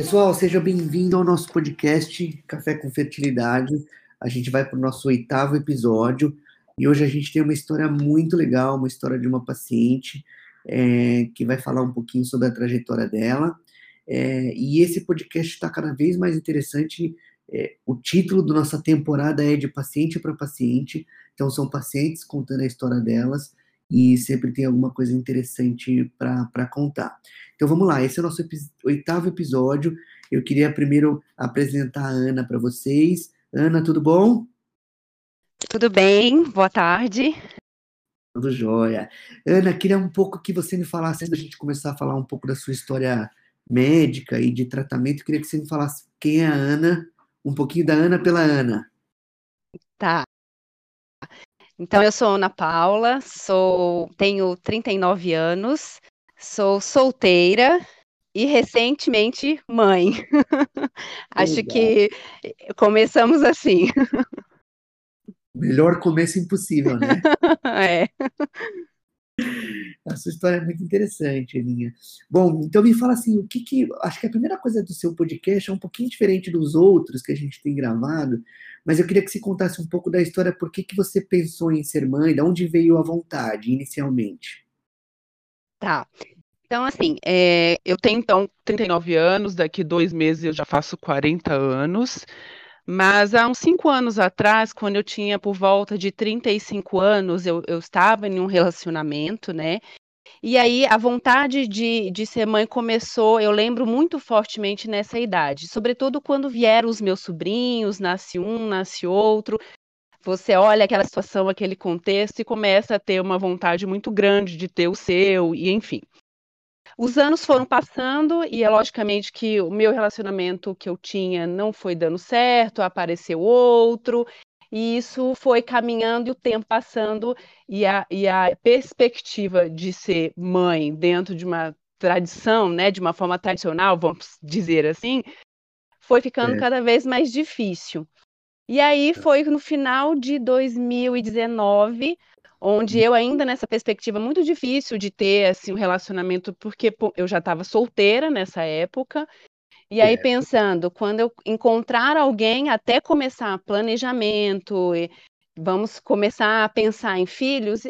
Pessoal, seja bem-vindo ao nosso podcast Café com Fertilidade. A gente vai para o nosso oitavo episódio e hoje a gente tem uma história muito legal, uma história de uma paciente é, que vai falar um pouquinho sobre a trajetória dela. É, e esse podcast está cada vez mais interessante. É, o título da nossa temporada é de paciente para paciente, então são pacientes contando a história delas e sempre tem alguma coisa interessante para contar. Então vamos lá, esse é o nosso oitavo episódio. Eu queria primeiro apresentar a Ana para vocês. Ana, tudo bom? Tudo bem, boa tarde. Tudo jóia. Ana, queria um pouco que você me falasse, antes da gente começar a falar um pouco da sua história médica e de tratamento, queria que você me falasse quem é a Ana, um pouquinho da Ana pela Ana. Tá. Então, eu sou Ana Paula, sou, tenho 39 anos, sou solteira e recentemente mãe. Acho que começamos assim. Melhor começo impossível, né? é. A sua história é muito interessante, Aninha. Bom, então me fala assim, o que que... Acho que a primeira coisa do seu podcast é um pouquinho diferente dos outros que a gente tem gravado, mas eu queria que você contasse um pouco da história, por que que você pensou em ser mãe, de onde veio a vontade, inicialmente? Tá. Então, assim, é, eu tenho, então, 39 anos, daqui dois meses eu já faço 40 anos, mas há uns cinco anos atrás, quando eu tinha por volta de 35 anos, eu, eu estava em um relacionamento, né? E aí a vontade de, de ser mãe começou, eu lembro muito fortemente nessa idade, sobretudo quando vieram os meus sobrinhos, nasce um, nasce outro. Você olha aquela situação, aquele contexto e começa a ter uma vontade muito grande de ter o seu, e enfim. Os anos foram passando e é logicamente que o meu relacionamento que eu tinha não foi dando certo, apareceu outro, e isso foi caminhando e o tempo passando, e a, e a perspectiva de ser mãe dentro de uma tradição, né, de uma forma tradicional, vamos dizer assim, foi ficando é. cada vez mais difícil. E aí foi no final de 2019 onde eu ainda nessa perspectiva muito difícil de ter assim um relacionamento, porque eu já estava solteira nessa época. E aí pensando, quando eu encontrar alguém, até começar planejamento, vamos começar a pensar em filhos,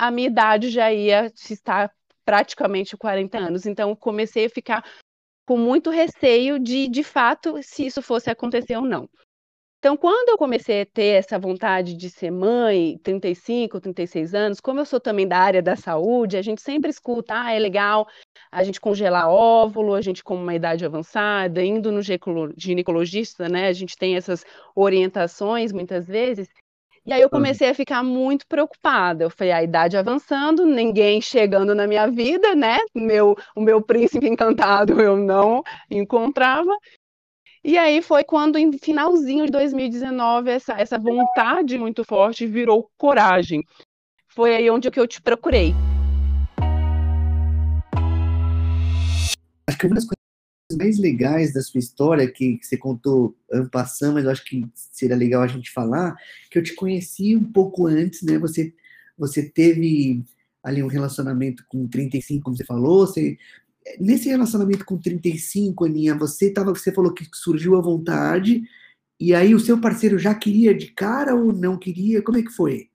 a minha idade já ia estar praticamente 40 anos. Então comecei a ficar com muito receio de, de fato, se isso fosse acontecer ou não. Então, quando eu comecei a ter essa vontade de ser mãe, 35, 36 anos, como eu sou também da área da saúde, a gente sempre escuta, ah, é legal a gente congelar óvulo, a gente com uma idade avançada, indo no ginecologista, né, a gente tem essas orientações muitas vezes, e aí eu comecei a ficar muito preocupada. Eu falei, a idade avançando, ninguém chegando na minha vida, né? Meu, o meu príncipe encantado eu não encontrava. E aí foi quando, em finalzinho de 2019, essa, essa vontade muito forte virou coragem. Foi aí onde eu te procurei. Acho que uma das coisas mais legais da sua história, que, que você contou ano passado, mas eu acho que seria legal a gente falar, que eu te conheci um pouco antes, né? Você, você teve ali um relacionamento com 35, como você falou, você nesse relacionamento com 35, Aninha, você tava, você falou que surgiu a vontade, e aí o seu parceiro já queria de cara ou não queria? Como é que foi?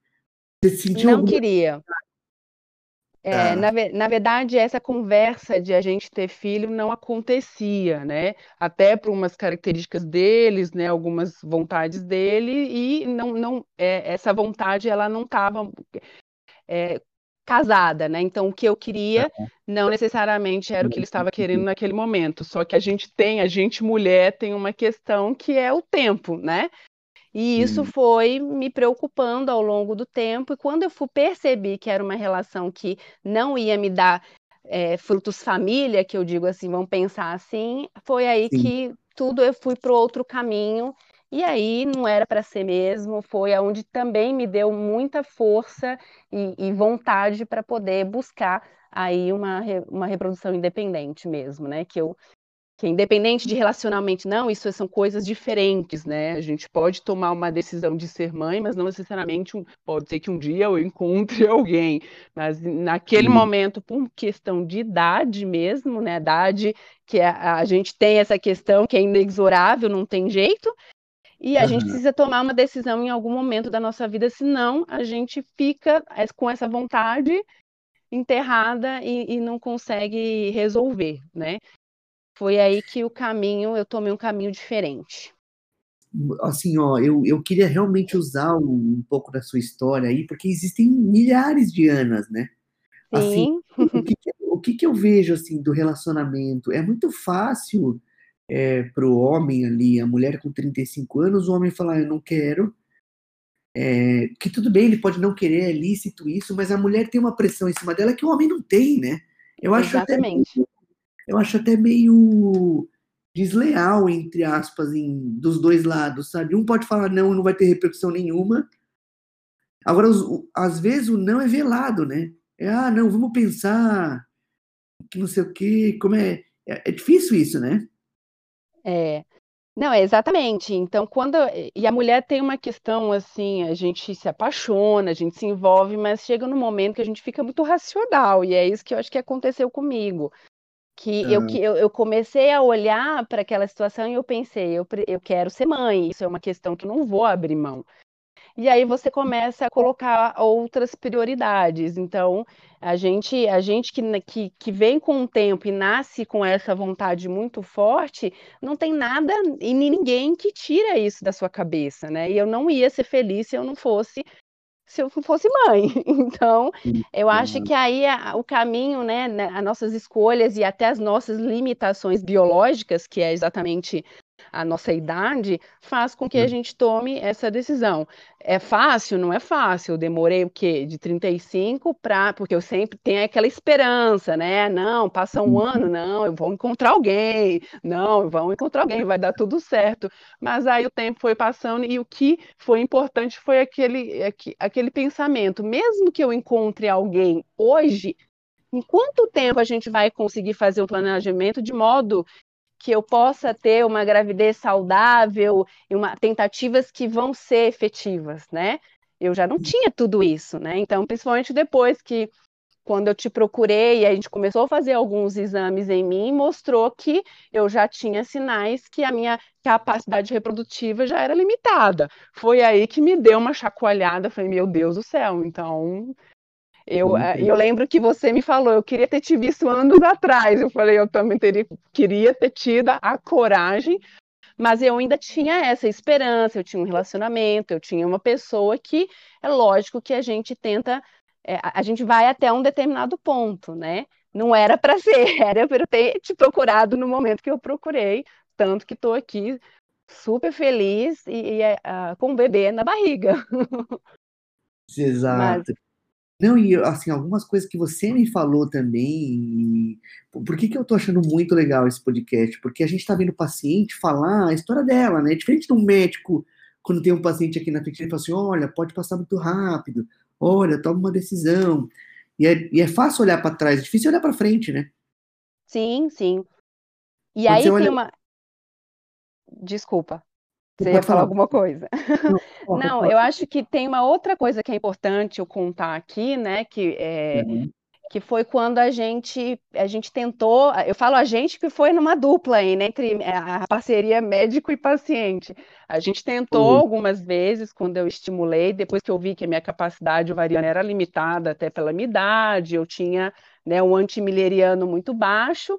Você sentiu não alguma... queria. É, tá. na, na, verdade, essa conversa de a gente ter filho não acontecia, né? Até por umas características deles, né? Algumas vontades dele e não, não é, essa vontade ela não estava é, casada, né? Então, o que eu queria não necessariamente era o que ele estava querendo naquele momento. Só que a gente tem, a gente mulher tem uma questão que é o tempo, né? E isso foi me preocupando ao longo do tempo. E quando eu fui perceber que era uma relação que não ia me dar é, frutos família, que eu digo assim, vamos pensar assim, foi aí Sim. que tudo eu fui para outro caminho e aí não era para ser mesmo, foi aonde também me deu muita força e, e vontade para poder buscar aí uma, uma reprodução independente mesmo, né? Que eu, que independente de relacionamento, não, isso são coisas diferentes, né? A gente pode tomar uma decisão de ser mãe, mas não necessariamente um, pode ser que um dia eu encontre alguém, mas naquele uhum. momento, por questão de idade mesmo, né? Idade que a, a, gente tem essa questão que é inexorável, não tem jeito, e a uhum. gente precisa tomar uma decisão em algum momento da nossa vida, senão a gente fica com essa vontade enterrada e, e não consegue resolver, né? Foi aí que o caminho, eu tomei um caminho diferente. Assim, ó, eu, eu queria realmente usar um, um pouco da sua história aí, porque existem milhares de Anas, né? Assim, Sim. o, que, o que, que eu vejo, assim, do relacionamento? É muito fácil é, para o homem ali, a mulher com 35 anos, o homem falar, eu não quero, é, que tudo bem, ele pode não querer, é lícito isso, mas a mulher tem uma pressão em cima dela que o homem não tem, né? Eu acho Exatamente. Até, eu acho até meio desleal, entre aspas, em, dos dois lados, sabe? Um pode falar não, não vai ter repercussão nenhuma. Agora, os, às vezes o não é velado, né? É, ah, não, vamos pensar que não sei o quê, como é. É, é difícil isso, né? É. Não, é exatamente. Então, quando. E a mulher tem uma questão assim, a gente se apaixona, a gente se envolve, mas chega no momento que a gente fica muito racional, e é isso que eu acho que aconteceu comigo que eu, que eu, eu comecei a olhar para aquela situação e eu pensei, eu, eu quero ser mãe, isso é uma questão que eu não vou abrir mão. E aí você começa a colocar outras prioridades. Então, a gente, a gente que, que, que vem com o tempo e nasce com essa vontade muito forte, não tem nada e ninguém que tira isso da sua cabeça, né? E eu não ia ser feliz se eu não fosse se eu fosse mãe. Então, eu acho que aí a, o caminho, né, né, as nossas escolhas e até as nossas limitações biológicas, que é exatamente a nossa idade, faz com que a hum. gente tome essa decisão. É fácil? Não é fácil. Eu demorei o quê? De 35 para. Porque eu sempre tenho aquela esperança, né? Não, passa um ano, não, eu vou encontrar alguém. Não, vão encontrar alguém, vai dar tudo certo. Mas aí o tempo foi passando e o que foi importante foi aquele, aquele pensamento. Mesmo que eu encontre alguém hoje, em quanto tempo a gente vai conseguir fazer o planejamento de modo que eu possa ter uma gravidez saudável e uma, tentativas que vão ser efetivas, né? Eu já não tinha tudo isso, né? Então, principalmente depois que quando eu te procurei a gente começou a fazer alguns exames em mim, mostrou que eu já tinha sinais que a minha capacidade reprodutiva já era limitada. Foi aí que me deu uma chacoalhada, falei, meu Deus do céu, então eu, eh, eu lembro que você me falou, eu queria ter te visto anos atrás. Eu falei, eu também teria, queria ter tido a coragem, mas eu ainda tinha essa esperança, eu tinha um relacionamento, eu tinha uma pessoa que é lógico que a gente tenta, é, a gente vai até um determinado ponto, né? Não era para ser, era para eu ter te procurado no momento que eu procurei, tanto que estou aqui super feliz e, e uh, com o bebê na barriga. Exato. Mas, não, e assim, algumas coisas que você me falou também. Por que, que eu tô achando muito legal esse podcast? Porque a gente tá vendo o paciente falar a história dela, né? Diferente de um médico, quando tem um paciente aqui na frente, ele fala assim: olha, pode passar muito rápido, olha, toma uma decisão. E é, e é fácil olhar para trás, é difícil olhar para frente, né? Sim, sim. E Quando aí tem olha... uma. Desculpa. Você ia falar alguma coisa. Não, Não, eu acho que tem uma outra coisa que é importante eu contar aqui, né? Que, é, uhum. que foi quando a gente, a gente tentou, eu falo a gente que foi numa dupla aí, né, entre a parceria médico e paciente. A gente tentou uhum. algumas vezes, quando eu estimulei, depois que eu vi que a minha capacidade ovariana era limitada até pela minha idade, eu tinha né, um antimileriano muito baixo,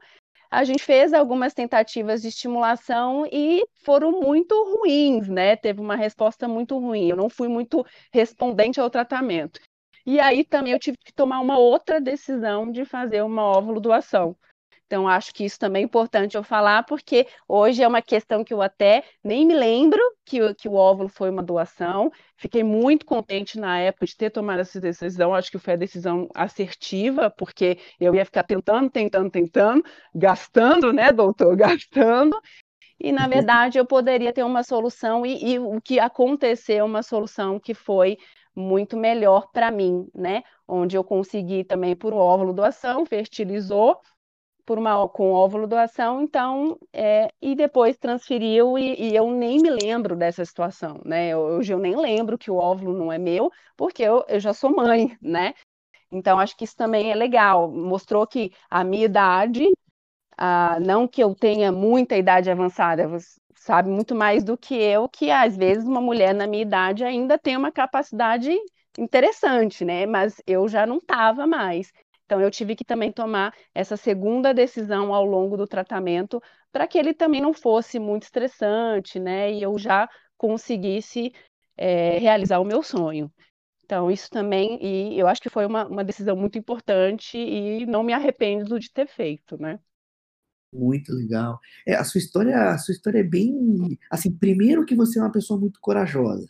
a gente fez algumas tentativas de estimulação e foram muito ruins, né? Teve uma resposta muito ruim. Eu não fui muito respondente ao tratamento. E aí também eu tive que tomar uma outra decisão de fazer uma óvulo doação. Então, acho que isso também é importante eu falar, porque hoje é uma questão que eu até nem me lembro que, que o óvulo foi uma doação. Fiquei muito contente na época de ter tomado essa decisão. Acho que foi a decisão assertiva, porque eu ia ficar tentando, tentando, tentando, gastando, né, doutor? Gastando. E, na verdade, eu poderia ter uma solução, e, e o que aconteceu, uma solução que foi muito melhor para mim, né? Onde eu consegui também por óvulo doação, fertilizou, por uma com óvulo doação, então é, e depois transferiu e, e, eu nem me lembro dessa situação, né? Hoje eu nem lembro que o óvulo não é meu, porque eu, eu já sou mãe, né? Então acho que isso também é legal. Mostrou que a minha idade, ah, não que eu tenha muita idade avançada, você sabe muito mais do que eu, que às vezes uma mulher na minha idade ainda tem uma capacidade interessante, né? Mas eu já não estava mais. Então, eu tive que também tomar essa segunda decisão ao longo do tratamento para que ele também não fosse muito estressante, né? E eu já conseguisse é, realizar o meu sonho. Então, isso também, e eu acho que foi uma, uma decisão muito importante e não me arrependo de ter feito, né? Muito legal. É, a sua história, a sua história é bem, assim, primeiro que você é uma pessoa muito corajosa.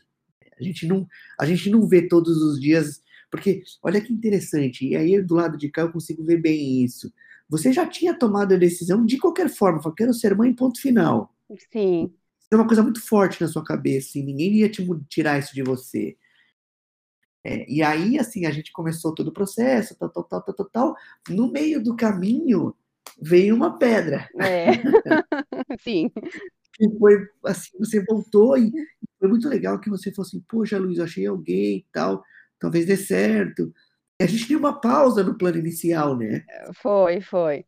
A gente não, a gente não vê todos os dias porque, olha que interessante, e aí do lado de cá eu consigo ver bem isso. Você já tinha tomado a decisão de qualquer forma, falou, quero ser mãe, ponto final. Sim. É uma coisa muito forte na sua cabeça, e ninguém ia te tirar isso de você. É, e aí, assim, a gente começou todo o processo, tal, tal, tal, tal, tal, tal. No meio do caminho, veio uma pedra. É. Sim. E foi assim, você voltou e foi muito legal que você falou assim, poxa, Luiz, achei alguém e tal talvez dê certo. A gente deu uma pausa no plano inicial, né? Foi, foi.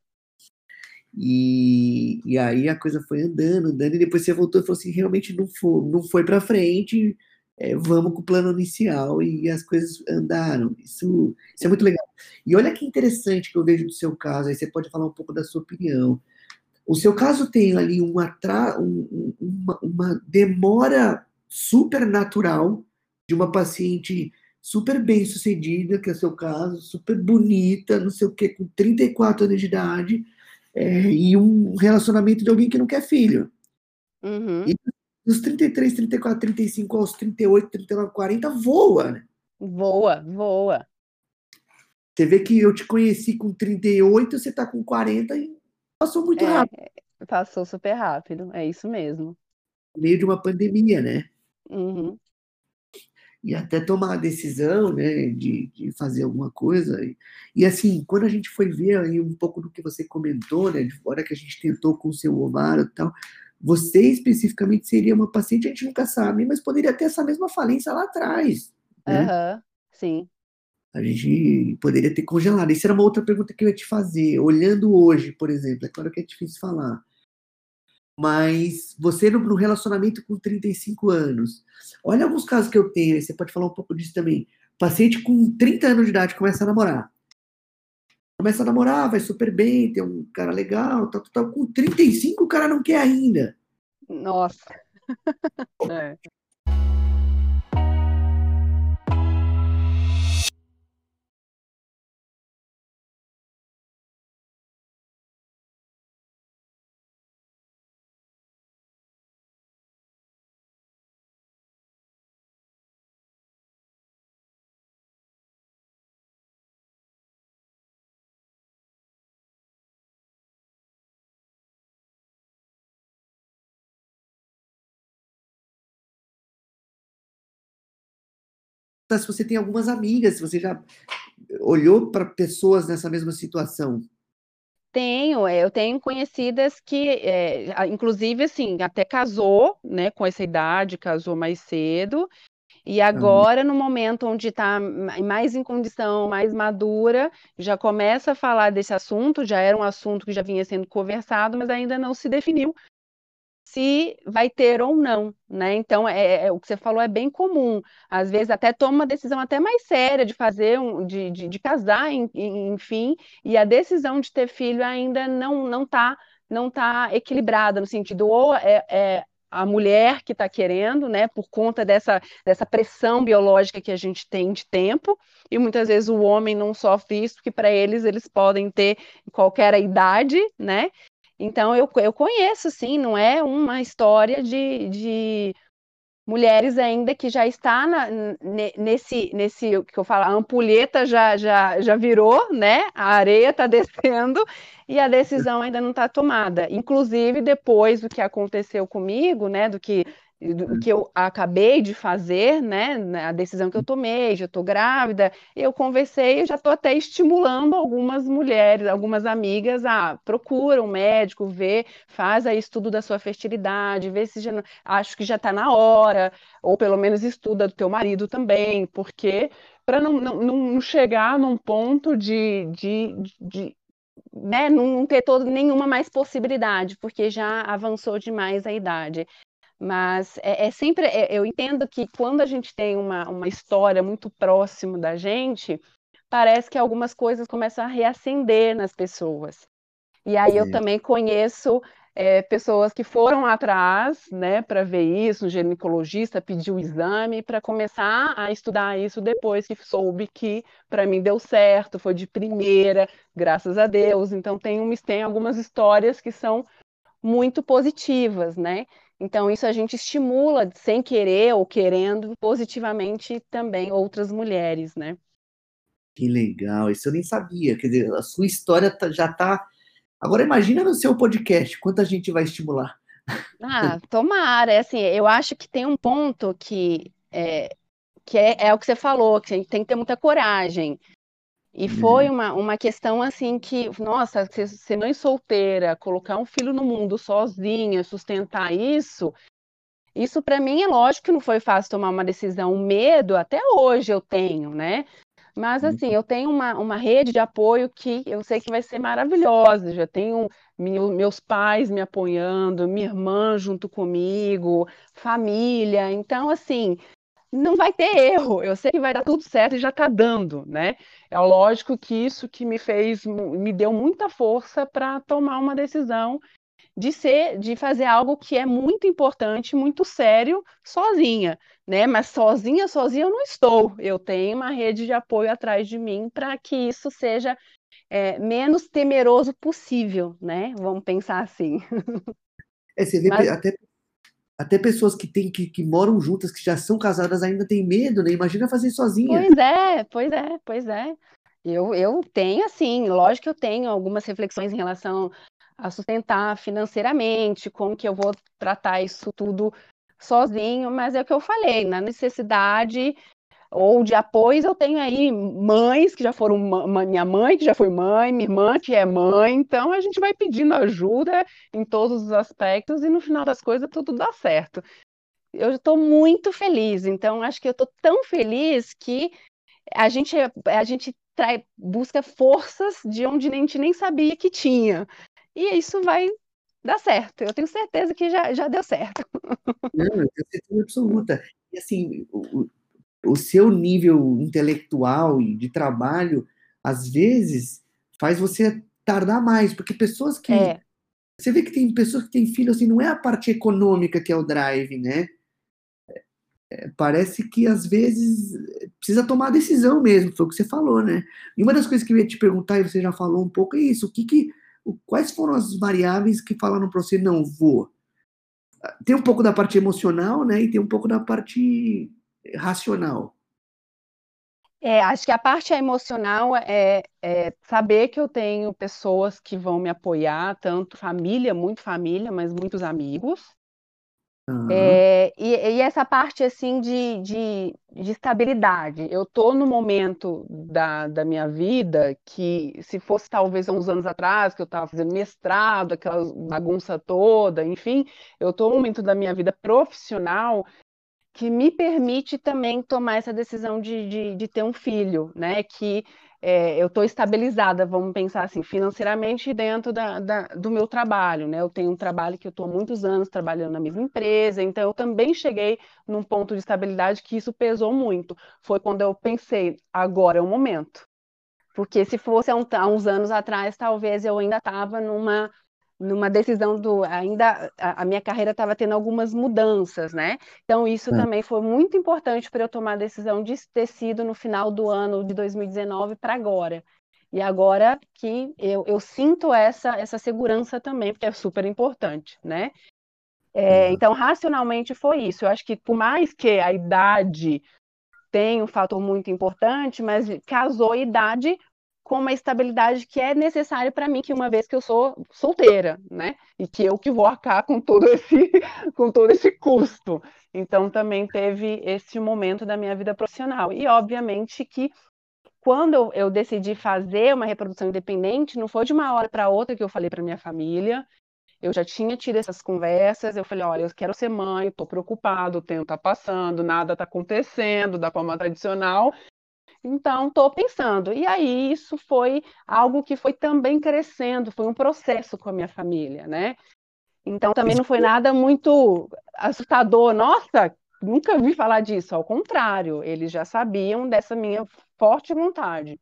E, e aí a coisa foi andando, andando, e depois você voltou e falou assim: realmente não foi, não foi para frente, é, vamos com o plano inicial, e as coisas andaram. Isso, isso é muito legal. E olha que interessante que eu vejo do seu caso, aí você pode falar um pouco da sua opinião. O seu caso tem ali uma, um, uma, uma demora super natural de uma paciente super bem sucedida, que é o seu caso, super bonita, não sei o que, com 34 anos de idade, é, e um relacionamento de alguém que não quer filho. Uhum. E dos 33, 34, 35 aos 38, 39, 40, voa, né? Voa, voa. Você vê que eu te conheci com 38, você tá com 40 e passou muito é, rápido. Passou super rápido, é isso mesmo. No meio de uma pandemia, né? Uhum e até tomar a decisão né, de, de fazer alguma coisa. E, e, assim, quando a gente foi ver aí um pouco do que você comentou, né, de fora que a gente tentou com o seu ovário e tal, você especificamente seria uma paciente, a gente nunca sabe, mas poderia ter essa mesma falência lá atrás. Né? Uhum, sim. A gente poderia ter congelado. Isso era uma outra pergunta que eu ia te fazer. Olhando hoje, por exemplo, é claro que é difícil falar mas você no, relacionamento com 35 anos. Olha alguns casos que eu tenho, você pode falar um pouco disso também. Paciente com 30 anos de idade começa a namorar. Começa a namorar, vai super bem, tem um cara legal, tal, tal, tal. Com 35 o cara não quer ainda. Nossa. é. Se você tem algumas amigas, se você já olhou para pessoas nessa mesma situação. Tenho, é, eu tenho conhecidas que, é, inclusive, assim, até casou, né, com essa idade, casou mais cedo, e agora, no momento onde está mais em condição, mais madura, já começa a falar desse assunto, já era um assunto que já vinha sendo conversado, mas ainda não se definiu se vai ter ou não, né? Então, é, é, o que você falou é bem comum. Às vezes até toma uma decisão até mais séria de fazer, um, de, de, de casar, enfim, e a decisão de ter filho ainda não não está não tá equilibrada no sentido ou é, é a mulher que está querendo, né, por conta dessa, dessa pressão biológica que a gente tem de tempo, e muitas vezes o homem não sofre isso, porque para eles eles podem ter qualquer idade, né, então, eu, eu conheço, sim, não é uma história de, de mulheres ainda que já está na, nesse, nesse que eu falo, a ampulheta já, já, já virou, né? A areia está descendo e a decisão ainda não está tomada. Inclusive, depois do que aconteceu comigo, né? Do que do que eu acabei de fazer, né, a decisão que eu tomei, já estou grávida, eu conversei, eu já estou até estimulando algumas mulheres, algumas amigas a procura um médico, vê, faz aí estudo da sua fertilidade, vê se já, acho que já está na hora, ou pelo menos estuda do teu marido também, porque para não, não, não chegar num ponto de, de, de né, não ter todo, nenhuma mais possibilidade, porque já avançou demais a idade. Mas é, é sempre, é, eu entendo que quando a gente tem uma, uma história muito próximo da gente, parece que algumas coisas começam a reacender nas pessoas. E aí eu também conheço é, pessoas que foram atrás, né, para ver isso, um ginecologista pediu o exame para começar a estudar isso depois que soube que para mim deu certo, foi de primeira, graças a Deus. Então tem, tem algumas histórias que são muito positivas, né? Então, isso a gente estimula, sem querer ou querendo, positivamente também outras mulheres, né? Que legal, isso eu nem sabia. Quer dizer, a sua história tá, já está. Agora, imagina no seu podcast, quanta gente vai estimular. Ah, tomara. É assim, eu acho que tem um ponto que é, que é, é o que você falou, que a gente tem que ter muita coragem. E foi uhum. uma, uma questão assim que, nossa, ser, ser mãe solteira, colocar um filho no mundo sozinha, sustentar isso, isso para mim é lógico que não foi fácil tomar uma decisão. O medo até hoje eu tenho, né? Mas assim, eu tenho uma, uma rede de apoio que eu sei que vai ser maravilhosa. Já tenho meus pais me apoiando, minha irmã junto comigo, família. Então, assim, não vai ter erro. Eu sei que vai dar tudo certo e já está dando, né? É lógico que isso que me fez, me deu muita força para tomar uma decisão de ser, de fazer algo que é muito importante, muito sério, sozinha, né? Mas sozinha, sozinha eu não estou. Eu tenho uma rede de apoio atrás de mim para que isso seja é, menos temeroso possível, né? Vamos pensar assim. É, você vê Mas... até até pessoas que, tem, que, que moram juntas, que já são casadas, ainda têm medo, né? Imagina fazer sozinha. Pois é, pois é, pois é. Eu, eu tenho, assim, lógico que eu tenho algumas reflexões em relação a sustentar financeiramente, como que eu vou tratar isso tudo sozinho, mas é o que eu falei, na necessidade ou de apoios, eu tenho aí mães que já foram minha mãe que já foi mãe, minha irmã que é mãe, então a gente vai pedindo ajuda em todos os aspectos e no final das coisas tudo dá certo. Eu estou muito feliz, então acho que eu estou tão feliz que a gente a gente trai, busca forças de onde a gente nem sabia que tinha. E isso vai dar certo. Eu tenho certeza que já, já deu certo. Não, eu tenho certeza absoluta. E assim, o seu nível intelectual e de trabalho, às vezes, faz você tardar mais, porque pessoas que. É. Você vê que tem pessoas que têm filho, assim, não é a parte econômica que é o drive, né? É, parece que às vezes precisa tomar a decisão mesmo, foi o que você falou, né? E uma das coisas que eu ia te perguntar, e você já falou um pouco, é isso: o que, que quais foram as variáveis que falaram para você, não vou? Tem um pouco da parte emocional, né? E tem um pouco da parte racional? É, acho que a parte emocional é, é, saber que eu tenho pessoas que vão me apoiar, tanto família, muito família, mas muitos amigos. Uhum. É, e, e, essa parte assim de, de, de estabilidade. Eu estou no momento da, da minha vida que, se fosse talvez há uns anos atrás, que eu estava fazendo mestrado, aquela bagunça toda, enfim, eu estou no momento da minha vida profissional que me permite também tomar essa decisão de, de, de ter um filho, né? Que é, eu estou estabilizada, vamos pensar assim, financeiramente dentro da, da, do meu trabalho, né? Eu tenho um trabalho que eu estou há muitos anos trabalhando na mesma empresa, então eu também cheguei num ponto de estabilidade que isso pesou muito. Foi quando eu pensei, agora é o momento. Porque se fosse há, um, há uns anos atrás, talvez eu ainda estava numa numa decisão do ainda a, a minha carreira estava tendo algumas mudanças, né? Então isso é. também foi muito importante para eu tomar a decisão de ter sido no final do ano de 2019 para agora. E agora que eu, eu sinto essa essa segurança também, porque é super importante, né? É, então, racionalmente foi isso. Eu acho que por mais que a idade tenha um fator muito importante, mas casou a idade com uma estabilidade que é necessária para mim, que uma vez que eu sou solteira, né? E que eu que vou arcar com todo esse, com todo esse custo. Então também teve esse momento da minha vida profissional. E obviamente que quando eu decidi fazer uma reprodução independente, não foi de uma hora para outra que eu falei para minha família. Eu já tinha tido essas conversas, eu falei, olha, eu quero ser mãe, estou preocupado, o tempo está passando, nada está acontecendo da forma tradicional, então estou pensando. E aí isso foi algo que foi também crescendo, foi um processo com a minha família, né? Então também não foi nada muito assustador, nossa, nunca vi falar disso, ao contrário, eles já sabiam dessa minha forte vontade.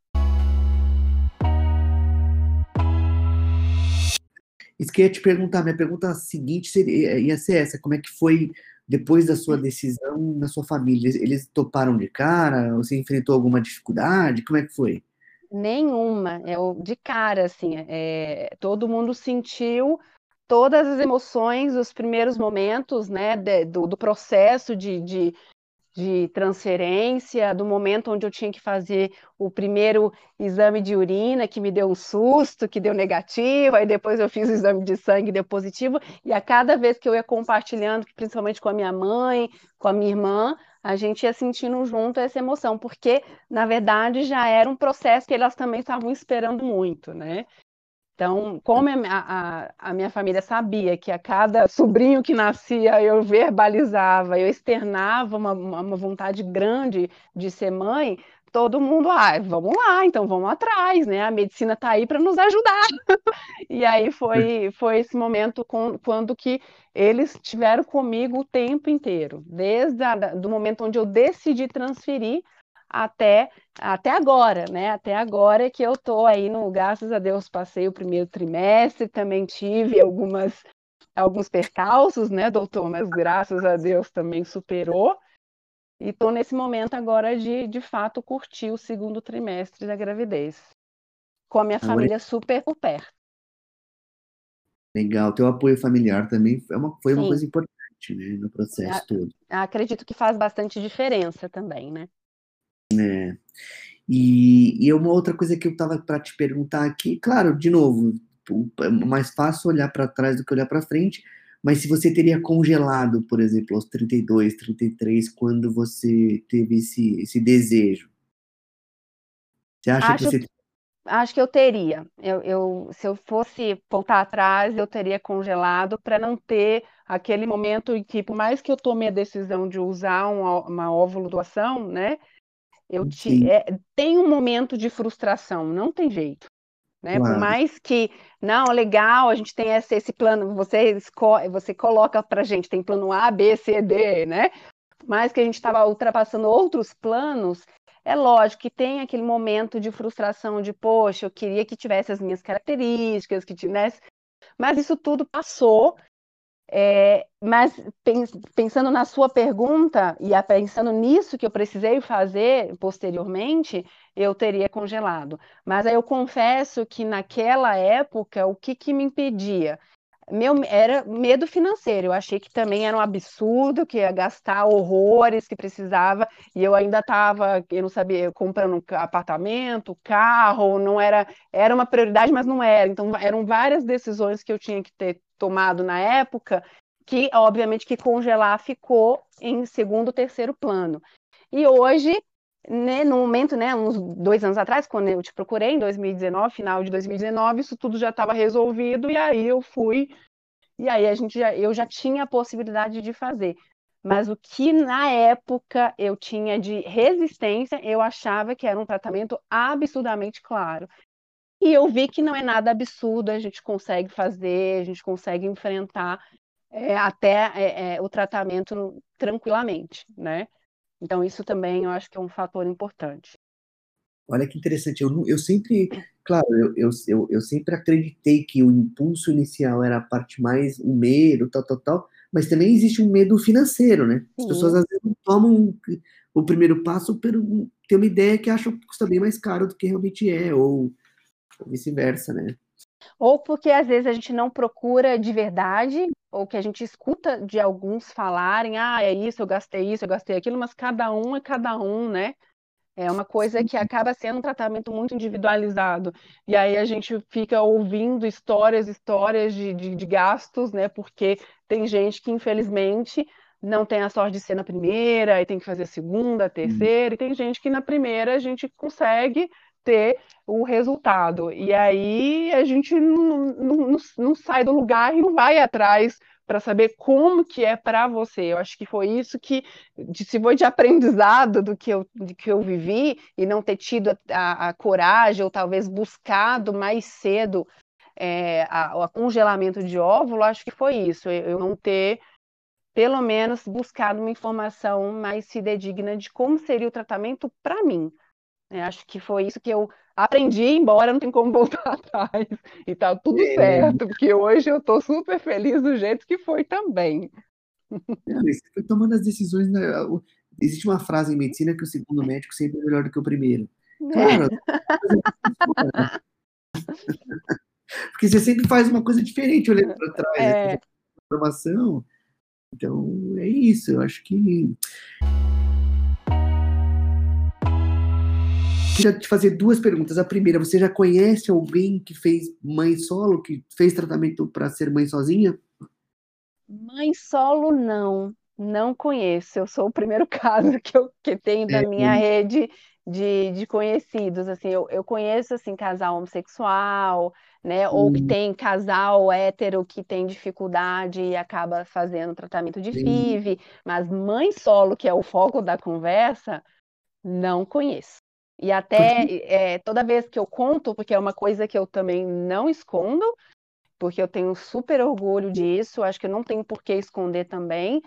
Isso que eu ia te perguntar, minha pergunta seguinte seria, ia ser essa, como é que foi depois da sua decisão na sua família? Eles toparam de cara? Você enfrentou alguma dificuldade? Como é que foi? Nenhuma, é de cara, assim, é, todo mundo sentiu todas as emoções, os primeiros momentos, né, de, do, do, processo de, de, de transferência, do momento onde eu tinha que fazer o primeiro exame de urina, que me deu um susto, que deu negativo, aí depois eu fiz o exame de sangue, deu positivo, e a cada vez que eu ia compartilhando, principalmente com a minha mãe, com a minha irmã, a gente ia sentindo junto essa emoção, porque, na verdade, já era um processo que elas também estavam esperando muito, né? Então, como a, a, a, minha família sabia que a cada sobrinho que nascia eu verbalizava, eu externava uma, uma vontade grande de ser mãe, todo mundo, ah, vamos lá, então vamos atrás, né? A medicina está aí para nos ajudar. e aí foi, foi esse momento com, quando que eles estiveram comigo o tempo inteiro, desde o momento onde eu decidi transferir até, até agora, né? Até agora que eu tô aí no, graças a Deus, passei o primeiro trimestre, também tive algumas alguns percalços, né, doutor? Mas graças a Deus também superou. E estou nesse momento agora de, de fato, curtir o segundo trimestre da gravidez. Com a minha família super por perto. Legal. Teu apoio familiar também foi uma, foi uma coisa importante, né, no processo a, todo. Acredito que faz bastante diferença também, né? É. E, e uma outra coisa que eu estava para te perguntar aqui, claro, de novo, é mais fácil olhar para trás do que olhar para frente, mas se você teria congelado, por exemplo, aos 32, 33, quando você teve esse, esse desejo? Você acha acho, que você. Acho que eu teria. Eu, eu, se eu fosse voltar atrás, eu teria congelado para não ter aquele momento em que, por mais que eu tome a decisão de usar uma, uma óvulo doação, né? Eu te, é, tem um momento de frustração, não tem jeito. Né? Claro. Por mais que, não, legal, a gente tem esse, esse plano, você, você coloca para gente, tem plano A, B, C, D, né? Mas que a gente estava ultrapassando outros planos, é lógico que tem aquele momento de frustração de, poxa, eu queria que tivesse as minhas características, que tivesse. Mas isso tudo passou é, mas pensando na sua pergunta e pensando nisso que eu precisei fazer posteriormente, eu teria congelado. Mas aí eu confesso que naquela época, o que, que me impedia? Meu, era medo financeiro. Eu achei que também era um absurdo, que ia gastar horrores, que precisava, e eu ainda estava, eu não sabia, comprando apartamento, carro, não era, era uma prioridade, mas não era. Então, eram várias decisões que eu tinha que ter tomado na época, que obviamente que congelar ficou em segundo, terceiro plano. E hoje, né, no momento, né, uns dois anos atrás, quando eu te procurei, em 2019, final de 2019, isso tudo já estava resolvido, e aí eu fui, e aí a gente já, eu já tinha a possibilidade de fazer. Mas o que na época eu tinha de resistência, eu achava que era um tratamento absurdamente claro. E eu vi que não é nada absurdo, a gente consegue fazer, a gente consegue enfrentar é, até é, é, o tratamento tranquilamente, né? Então, isso também eu acho que é um fator importante. Olha que interessante, eu, eu sempre, claro, eu, eu, eu, sempre acreditei que o impulso inicial era a parte mais, o medo, tal, tal, tal, mas também existe um medo financeiro, né? As Sim. pessoas às vezes não tomam o primeiro passo por ter uma ideia que acham que custa bem mais caro do que realmente é, ou ou vice-versa, né? Ou porque às vezes a gente não procura de verdade, ou que a gente escuta de alguns falarem, ah, é isso, eu gastei isso, eu gastei aquilo, mas cada um é cada um, né? É uma coisa que acaba sendo um tratamento muito individualizado. E aí a gente fica ouvindo histórias, histórias de, de, de gastos, né? Porque tem gente que, infelizmente, não tem a sorte de ser na primeira, e tem que fazer a segunda, a terceira, e tem gente que na primeira a gente consegue ter o resultado. E aí a gente não, não, não sai do lugar e não vai atrás para saber como que é para você. Eu acho que foi isso que se foi de aprendizado do que eu, que eu vivi e não ter tido a, a, coragem ou talvez buscado mais cedo é, o congelamento de óvulo, acho que foi isso. Eu, eu não ter pelo menos buscado uma informação mais fidedigna de como seria o tratamento para mim. É, acho que foi isso que eu aprendi, embora não tenha como voltar atrás. E tá tudo é. certo, porque hoje eu estou super feliz do jeito que foi também. Não, você foi tomando as decisões. Né? Existe uma frase em medicina que o segundo médico sempre é melhor do que o primeiro. Claro. É. porque você sempre faz uma coisa diferente olhando para trás. Né? É. Informação. Então, é isso. Eu acho que Queria te fazer duas perguntas. A primeira, você já conhece alguém que fez mãe solo, que fez tratamento para ser mãe sozinha? Mãe solo, não. Não conheço. Eu sou o primeiro caso que eu que tenho da é, minha é. rede de, de conhecidos. Assim, eu, eu conheço assim, casal homossexual, né? Ou que tem casal hétero que tem dificuldade e acaba fazendo tratamento de FIV, mas mãe solo, que é o foco da conversa, não conheço. E até é, toda vez que eu conto, porque é uma coisa que eu também não escondo, porque eu tenho super orgulho disso, acho que eu não tenho por que esconder também.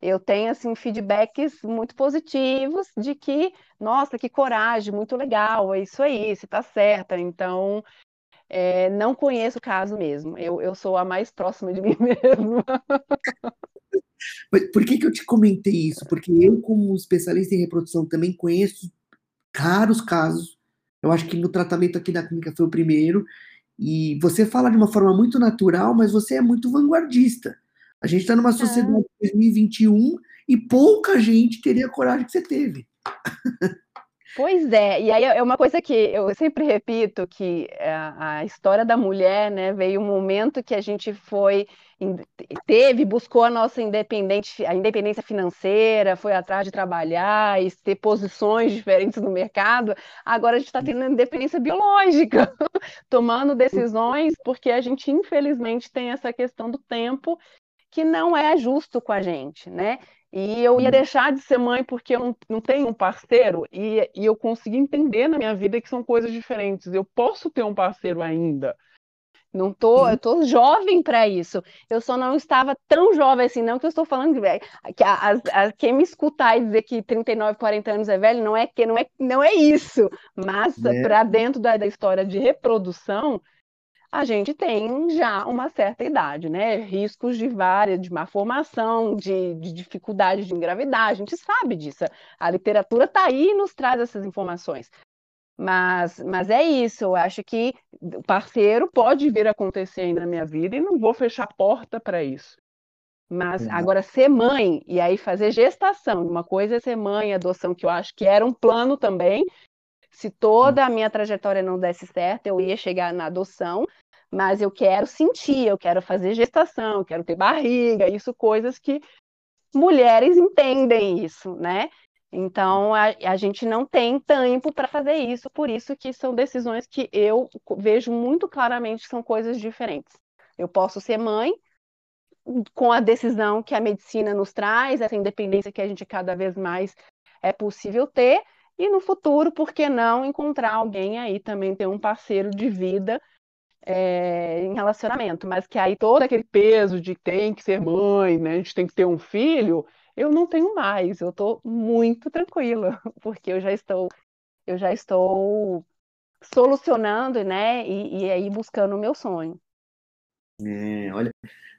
Eu tenho assim feedbacks muito positivos de que, nossa, que coragem, muito legal, é isso aí, você está certa. Então, é, não conheço o caso mesmo. Eu, eu sou a mais próxima de mim mesma. Por que, que eu te comentei isso? Porque eu, como especialista em reprodução, também conheço raros casos. Eu acho que no tratamento aqui da clínica foi o primeiro. E você fala de uma forma muito natural, mas você é muito vanguardista. A gente está numa é. sociedade de 2021 e pouca gente teria a coragem que você teve. Pois é, e aí é uma coisa que eu sempre repito, que a, a história da mulher, né, veio um momento que a gente foi, teve, buscou a nossa independente, a independência financeira, foi atrás de trabalhar e ter posições diferentes no mercado, agora a gente está tendo independência biológica, tomando decisões, porque a gente, infelizmente, tem essa questão do tempo que não é justo com a gente, né? E eu ia uhum. deixar de ser mãe porque eu não, não tenho um parceiro, e, e eu consegui entender na minha vida que são coisas diferentes. Eu posso ter um parceiro ainda. Não tô, eu tô jovem para isso. Eu só não estava tão jovem assim, não que eu estou falando velho. Que a, a, a, quem me escutar e dizer que 39, 40 anos é velho, não é que não é, não é isso. Mas é. para dentro da, da história de reprodução, a gente tem já uma certa idade, né? Riscos de várias, de má formação, de, de dificuldade de engravidar, a gente sabe disso. A literatura está aí e nos traz essas informações. Mas, mas é isso, eu acho que o parceiro pode vir a acontecer ainda na minha vida e não vou fechar a porta para isso. Mas agora ser mãe e aí fazer gestação, uma coisa é ser mãe, adoção, que eu acho que era um plano também. Se toda a minha trajetória não desse certo, eu ia chegar na adoção, mas eu quero sentir, eu quero fazer gestação, eu quero ter barriga, isso coisas que mulheres entendem isso, né? Então a, a gente não tem tempo para fazer isso, por isso que são decisões que eu vejo muito claramente que são coisas diferentes. Eu posso ser mãe com a decisão que a medicina nos traz, essa independência que a gente cada vez mais é possível ter, e no futuro, por que não encontrar alguém aí também ter um parceiro de vida é, em relacionamento, mas que aí todo aquele peso de tem que ser mãe, né? A gente tem que ter um filho, eu não tenho mais. Eu estou muito tranquila, porque eu já estou, eu já estou solucionando, né? E, e aí buscando o meu sonho. É, olha,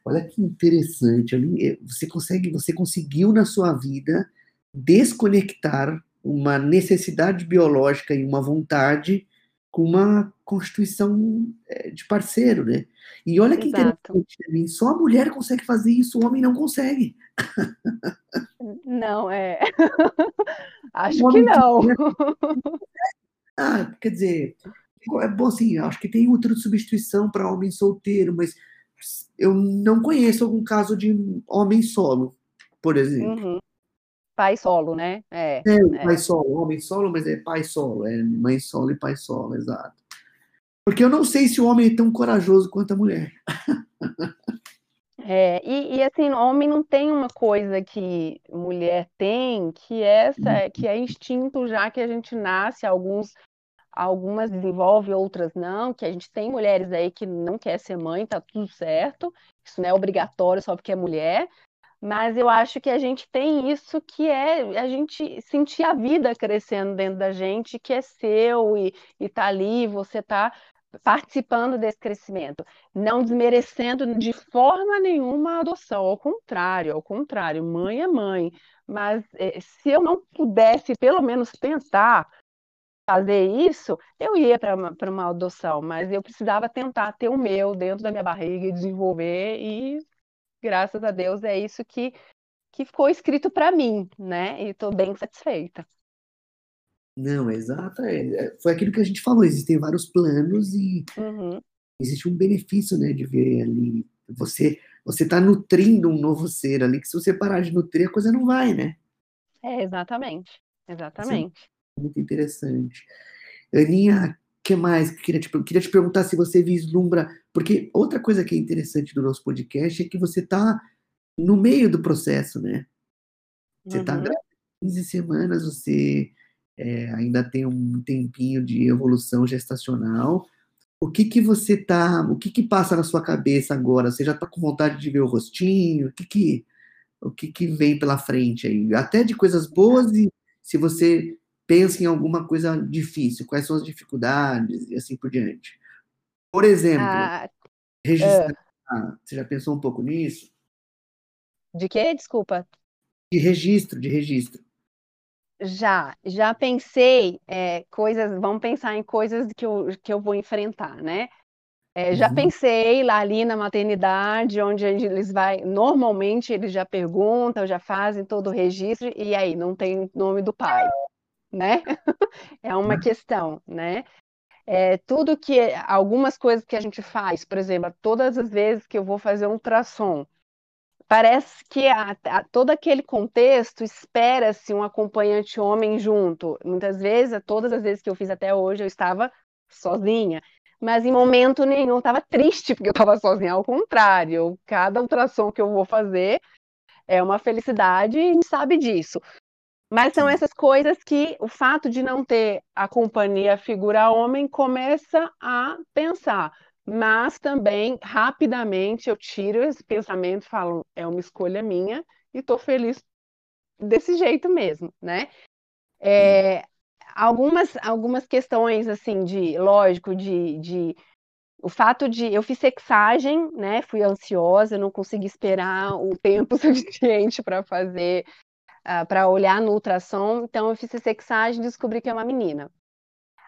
olha que interessante. Você consegue, você conseguiu na sua vida desconectar uma necessidade biológica e uma vontade com uma constituição é, de parceiro, né? E olha que Exato. interessante, só a mulher consegue fazer isso, o homem não consegue. Não, é. Acho que não. Ah, quer dizer, é bom assim, acho que tem útero de substituição para homem solteiro, mas eu não conheço algum caso de homem solo, por exemplo. Uhum. Pai solo, né? É, é, é, pai solo, homem solo, mas é pai solo, é mãe solo e pai solo, exato. Porque eu não sei se o homem é tão corajoso quanto a mulher. É, e, e, assim, homem não tem uma coisa que mulher tem, que é essa, uhum. que é instinto já que a gente nasce, alguns algumas desenvolve, outras não, que a gente tem mulheres aí que não quer ser mãe, tá tudo certo, isso não é obrigatório só porque é mulher, mas eu acho que a gente tem isso que é a gente sentir a vida crescendo dentro da gente, que é seu e, e tá ali, você tá participando desse crescimento, não desmerecendo de forma nenhuma a adoção, ao contrário, ao contrário, mãe é mãe, mas eh, se eu não pudesse pelo menos tentar fazer isso, eu ia para uma, uma adoção, mas eu precisava tentar ter o meu dentro da minha barriga e desenvolver, e graças a Deus é isso que, que ficou escrito para mim, né? E estou bem satisfeita. Não, exato. É, é, foi aquilo que a gente falou, existem vários planos e uhum. existe um benefício, né, de ver ali. Você você está nutrindo um novo ser ali, que se você parar de nutrir, a coisa não vai, né? É, exatamente. Exatamente. É muito interessante. Aninha, que mais que queria te, queria te perguntar se você vislumbra, porque outra coisa que é interessante do nosso podcast é que você está no meio do processo, né? Você está uhum. 15 semanas, você é, ainda tem um tempinho de evolução gestacional. O que que você tá, o que que passa na sua cabeça agora? Você já está com vontade de ver o rostinho? O que que, o que que vem pela frente aí? Até de coisas boas e se você pensa em alguma coisa difícil, quais são as dificuldades e assim por diante. Por exemplo, ah, registrar. Uh, você já pensou um pouco nisso? De quê? Desculpa. De registro, de registro. Já, já pensei é, coisas, vamos pensar em coisas que eu, que eu vou enfrentar, né? É, já uhum. pensei lá ali na maternidade, onde eles vai, normalmente eles já perguntam, já fazem todo o registro, e aí não tem nome do pai, né? é uma uhum. questão, né? É, tudo que, algumas coisas que a gente faz, por exemplo, todas as vezes que eu vou fazer um ultrassom, parece que a, a, todo aquele contexto espera-se um acompanhante homem junto. Muitas vezes, todas as vezes que eu fiz até hoje, eu estava sozinha. Mas em momento nenhum eu estava triste porque eu estava sozinha. Ao contrário, cada ultrassom que eu vou fazer é uma felicidade e sabe disso. Mas são essas coisas que o fato de não ter a companhia a figura homem começa a pensar mas também rapidamente eu tiro esse pensamento falo, é uma escolha minha e estou feliz desse jeito mesmo, né? É, algumas, algumas questões, assim, de, lógico, de, de o fato de eu fiz sexagem, né? Fui ansiosa, não consegui esperar o tempo suficiente para fazer, uh, para olhar no ultrassom. Então, eu fiz sexagem e descobri que é uma menina.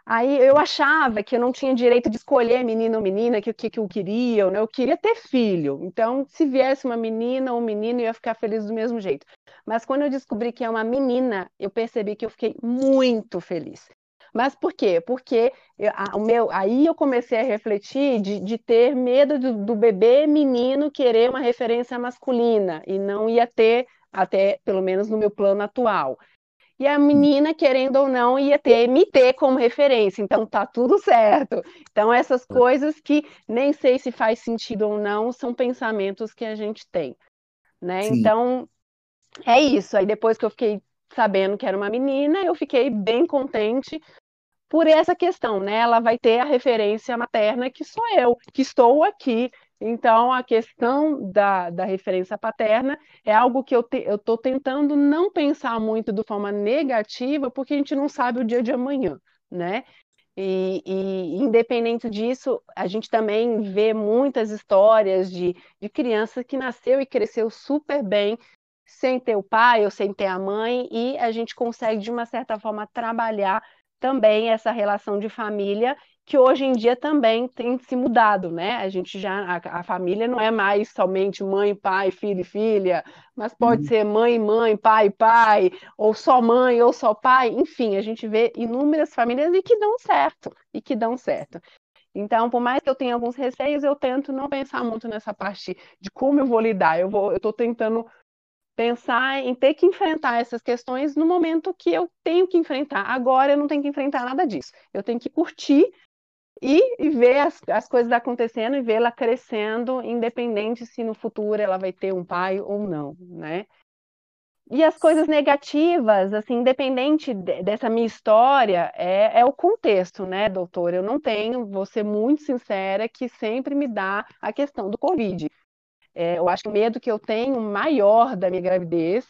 Aí eu achava que eu não tinha direito de escolher menino ou menina, que o que, que eu queria, né? eu queria ter filho. Então, se viesse uma menina ou um menino, eu ia ficar feliz do mesmo jeito. Mas quando eu descobri que é uma menina, eu percebi que eu fiquei muito feliz. Mas por quê? Porque eu, a, o meu, aí eu comecei a refletir de, de ter medo do, do bebê menino querer uma referência masculina e não ia ter, até pelo menos no meu plano atual. E a menina, querendo ou não, ia ter me ter como referência, então tá tudo certo. Então, essas é. coisas que nem sei se faz sentido ou não, são pensamentos que a gente tem. Né? Então, é isso. Aí depois que eu fiquei sabendo que era uma menina, eu fiquei bem contente por essa questão, né? Ela vai ter a referência materna que sou eu, que estou aqui então, a questão da, da referência paterna é algo que eu estou tentando não pensar muito de forma negativa, porque a gente não sabe o dia de amanhã, né? E, e, independente disso, a gente também vê muitas histórias de, de criança que nasceu e cresceu super bem, sem ter o pai ou sem ter a mãe, e a gente consegue, de uma certa forma, trabalhar também essa relação de família que hoje em dia também tem se mudado, né? A gente já a, a família não é mais somente mãe, pai, filho e filha, mas pode uhum. ser mãe, mãe, pai, pai, ou só mãe, ou só pai, enfim, a gente vê inúmeras famílias e que dão certo, e que dão certo. Então, por mais que eu tenha alguns receios, eu tento não pensar muito nessa parte de como eu vou lidar. Eu vou, eu estou tentando pensar em ter que enfrentar essas questões no momento que eu tenho que enfrentar. Agora eu não tenho que enfrentar nada disso. Eu tenho que curtir e, e ver as, as coisas acontecendo e vê-la crescendo, independente se no futuro ela vai ter um pai ou não, né? E as coisas negativas, assim, independente dessa minha história, é, é, o contexto, né, doutor? Eu não tenho, vou ser muito sincera, que sempre me dá a questão do Covid. É, eu acho que o medo que eu tenho maior da minha gravidez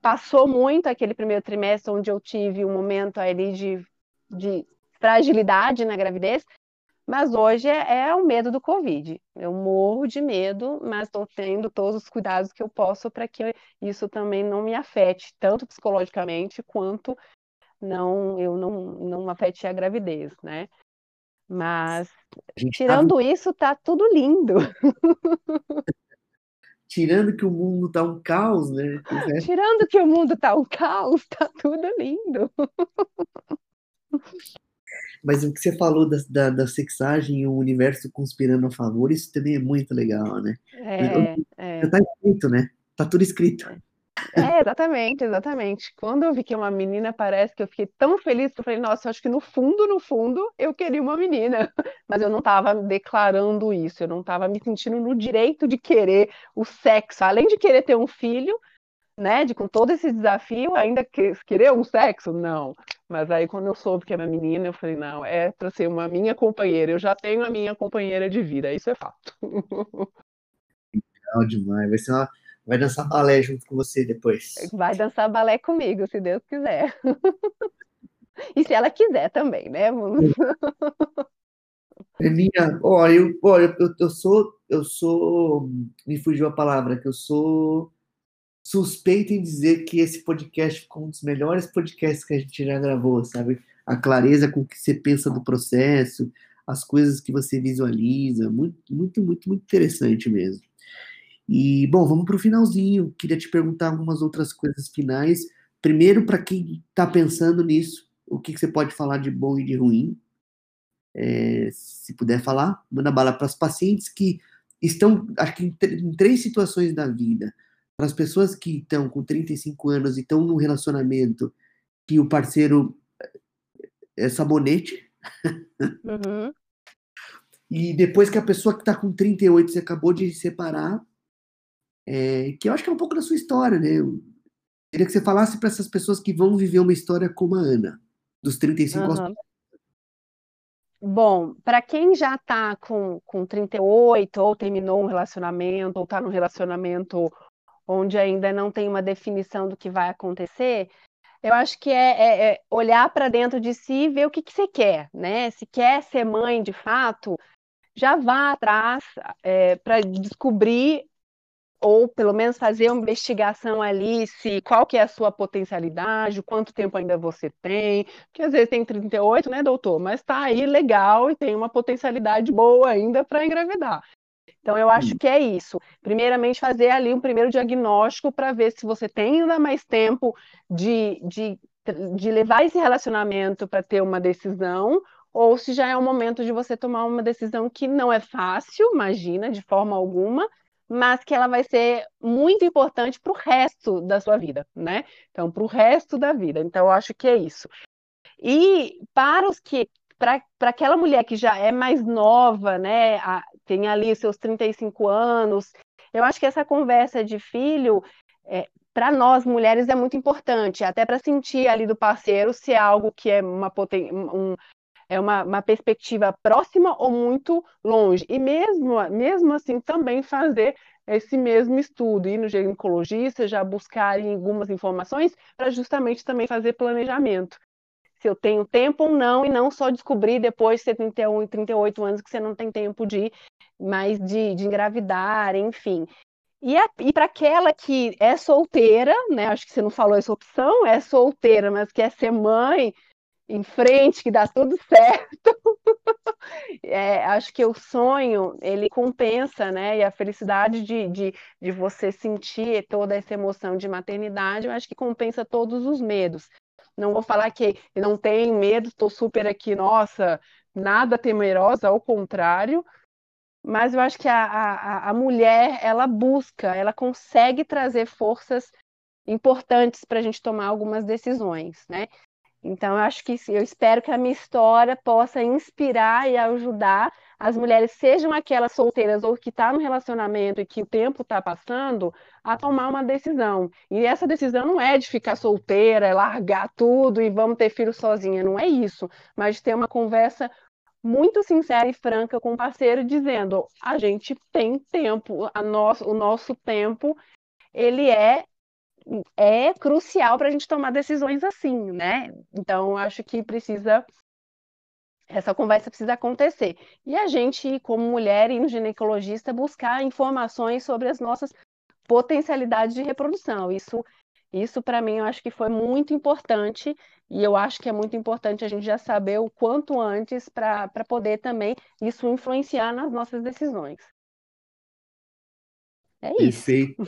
passou muito aquele primeiro trimestre onde eu tive um momento ali de, de fragilidade na gravidez, mas hoje é, é o medo do Covid. Eu morro de medo, mas estou tendo todos os cuidados que eu posso para que isso também não me afete, tanto psicologicamente quanto não eu não, não afete a gravidez, né? Mas tirando tá... isso, tá tudo lindo. tirando que o mundo tá um caos, né? Tirando que o mundo tá um caos, tá tudo lindo. Mas o que você falou da, da, da sexagem e o universo conspirando a favor, isso também é muito legal, né? É, é. Já tá escrito, né? Tá tudo escrito. É. É, exatamente, exatamente. Quando eu vi que uma menina, parece que eu fiquei tão feliz que eu falei, nossa, eu acho que no fundo, no fundo, eu queria uma menina. Mas eu não estava declarando isso, eu não estava me sentindo no direito de querer o sexo. Além de querer ter um filho, né, de com todo esse desafio, ainda que, querer um sexo? Não. Mas aí quando eu soube que era menina, eu falei, não, é para ser uma minha companheira. Eu já tenho a minha companheira de vida, isso é fato. Legal demais. Vai ser uma Vai dançar balé junto com você depois. Vai dançar balé comigo, se Deus quiser. e se ela quiser também, né? Aninha, ó, eu, ó, eu, eu sou, eu sou, me fugiu a palavra, que eu sou suspeito em dizer que esse podcast ficou um dos melhores podcasts que a gente já gravou, sabe? A clareza com que você pensa do processo, as coisas que você visualiza, muito, muito, muito, muito interessante mesmo. E, bom, vamos para o finalzinho. Queria te perguntar algumas outras coisas finais. Primeiro, para quem está pensando nisso, o que, que, você pode falar de bom e de ruim? É, se puder falar, manda bala para os pacientes que estão, acho que em, em três situações da vida. Para as pessoas que estão com 35 anos e estão num relacionamento que o parceiro é sabonete. Uhum. e depois que a pessoa que está com 38 você acabou de separar, é, que eu acho que é um pouco da sua história, né? Eu queria que você falasse para essas pessoas que vão viver uma história como a Ana, dos 35 uhum. aos Bom, para quem já está com, com 38, ou terminou um relacionamento, ou está num relacionamento onde ainda não tem uma definição do que vai acontecer, eu acho que é, é, é olhar para dentro de si e ver o que, que você quer, né? Se quer ser mãe de fato, já vá atrás é, para descobrir ou pelo menos fazer uma investigação ali se qual que é a sua potencialidade, quanto tempo ainda você tem, porque às vezes tem 38, né, doutor, mas está aí legal e tem uma potencialidade boa ainda para engravidar. Então eu acho que é isso. Primeiramente fazer ali um primeiro diagnóstico para ver se você tem ainda mais tempo de, de, de levar esse relacionamento para ter uma decisão ou se já é o momento de você tomar uma decisão que não é fácil, imagina, de forma alguma, mas que ela vai ser muito importante para o resto da sua vida, né? Então, para o resto da vida. Então, eu acho que é isso. E para os que, para aquela mulher que já é mais nova, né? A, tem ali seus 35 anos, eu acho que essa conversa de filho, é, para nós mulheres é muito importante, até para sentir ali do parceiro se é algo que é uma, um, é uma, uma perspectiva próxima ou muito longe. E mesmo, mesmo assim, também fazer esse mesmo estudo, ir no ginecologista, já buscar algumas informações para justamente também fazer planejamento. Se eu tenho tempo ou não, e não só descobrir depois de 71 e 38 anos que você não tem tempo de mais de, de engravidar, enfim. E, e para aquela que é solteira, né? Acho que você não falou essa opção, é solteira, mas quer ser mãe, em frente, que dá tudo certo. É, acho que o sonho, ele compensa, né? E a felicidade de, de, de você sentir toda essa emoção de maternidade, eu acho que compensa todos os medos. Não vou falar que não tenho medo, estou super aqui, nossa, nada temerosa, ao contrário, mas eu acho que a, a, a mulher, ela busca, ela consegue trazer forças importantes para a gente tomar algumas decisões, né? Então, eu acho que eu espero que a minha história possa inspirar e ajudar as mulheres, sejam aquelas solteiras ou que estão tá no relacionamento e que o tempo está passando, a tomar uma decisão. E essa decisão não é de ficar solteira, é largar tudo e vamos ter filho sozinha, não é isso, mas de ter uma conversa muito sincera e franca com o parceiro, dizendo: a gente tem tempo, a o nosso tempo ele é é crucial para a gente tomar decisões assim, né? Então, acho que precisa essa conversa precisa acontecer. E a gente, como mulher e no ginecologista, buscar informações sobre as nossas potencialidades de reprodução. Isso, isso para mim, eu acho que foi muito importante e eu acho que é muito importante a gente já saber o quanto antes para poder também isso influenciar nas nossas decisões. É isso. Perfeito.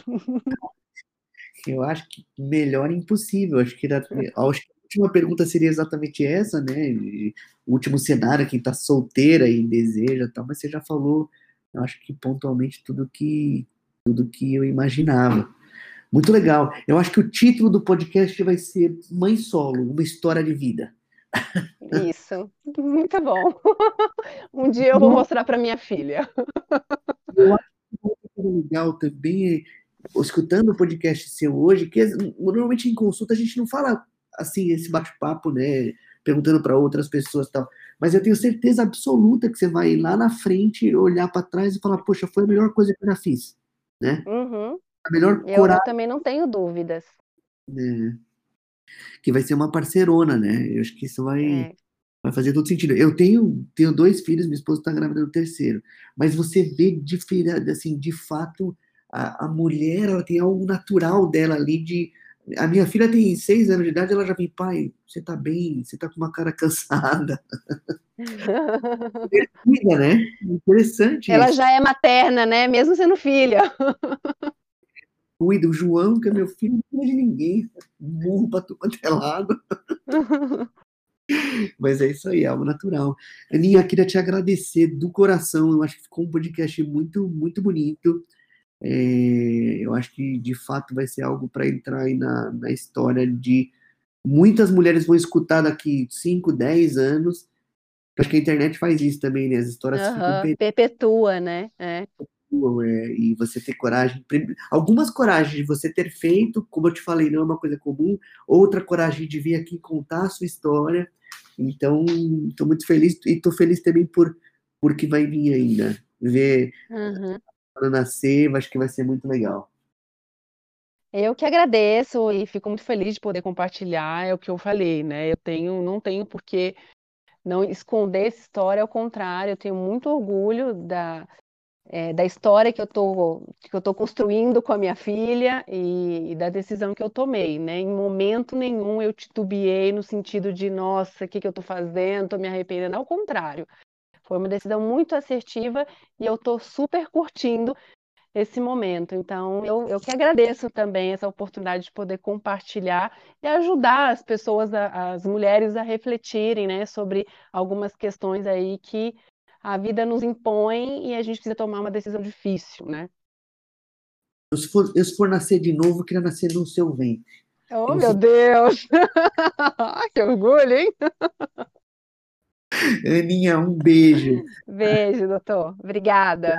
Eu acho que melhor impossível. Acho que, acho que última pergunta seria exatamente essa, né? O último cenário, quem está solteira e deseja, tal, mas você já falou, eu acho que pontualmente tudo que tudo que eu imaginava. Muito legal. Eu acho que o título do podcast vai ser Mãe Solo, uma história de vida. Isso, muito bom. Um dia eu vou mostrar para minha filha. Eu acho que é legal também escutando o podcast seu hoje, que normalmente em consulta a gente não fala assim, esse bate-papo, né? Perguntando para outras pessoas e tal. Mas eu tenho certeza absoluta que você vai lá na frente, olhar para trás e falar, poxa, foi a melhor coisa que eu já fiz, né? Uhum. A melhor eu, coragem. Eu também não tenho dúvidas. É. Que vai ser uma parcerona, né? Eu acho que isso vai, é. vai fazer todo sentido. Eu tenho, tenho dois filhos, minha esposa está grávida do terceiro. Mas você vê, de, assim, de fato, a, a mulher ela tem algo natural dela ali de. A minha filha tem seis anos de idade, ela já vem, pai, você tá bem, você tá com uma cara cansada. Cuida, né? Interessante. Ela isso. já é materna, né? Mesmo sendo filha. Cuida, o João, que é meu filho, não cuida de ninguém. Burro pra tu quanto é lado. Mas é isso aí, é algo natural. Aninha, queria te agradecer do coração. Eu acho que ficou um podcast muito, muito bonito. É, eu acho que de fato vai ser algo para entrar aí na, na história de muitas mulheres vão escutar daqui 5, 10 anos. Acho que a internet faz isso também, né? As histórias uhum, ficam perpetua, né? É. É, e você ter coragem, algumas coragens de você ter feito, como eu te falei, não é uma coisa comum, outra coragem de vir aqui contar a sua história. Então, estou muito feliz e estou feliz também por porque vai vir ainda ver uhum quando nascer, acho que vai ser muito legal. Eu que agradeço e fico muito feliz de poder compartilhar, é o que eu falei, né? Eu tenho, não tenho por que não esconder essa história, ao contrário, eu tenho muito orgulho da, é, da história que eu tô, que eu tô construindo com a minha filha e, e, da decisão que eu tomei, né? Em momento nenhum eu titubeei no sentido de, nossa, o que, que eu estou fazendo, estou me arrependendo, ao contrário. Foi uma decisão muito assertiva e eu estou super curtindo esse momento. Então, eu, eu que agradeço também essa oportunidade de poder compartilhar e ajudar as pessoas, a, as mulheres a refletirem né, sobre algumas questões aí que a vida nos impõe e a gente precisa tomar uma decisão difícil, né? Eu, se for, eu, se for nascer de novo, eu queria nascer no seu ventre. Oh, meu Deus! que orgulho, hein? Aninha, um beijo. Beijo, doutor. Obrigada.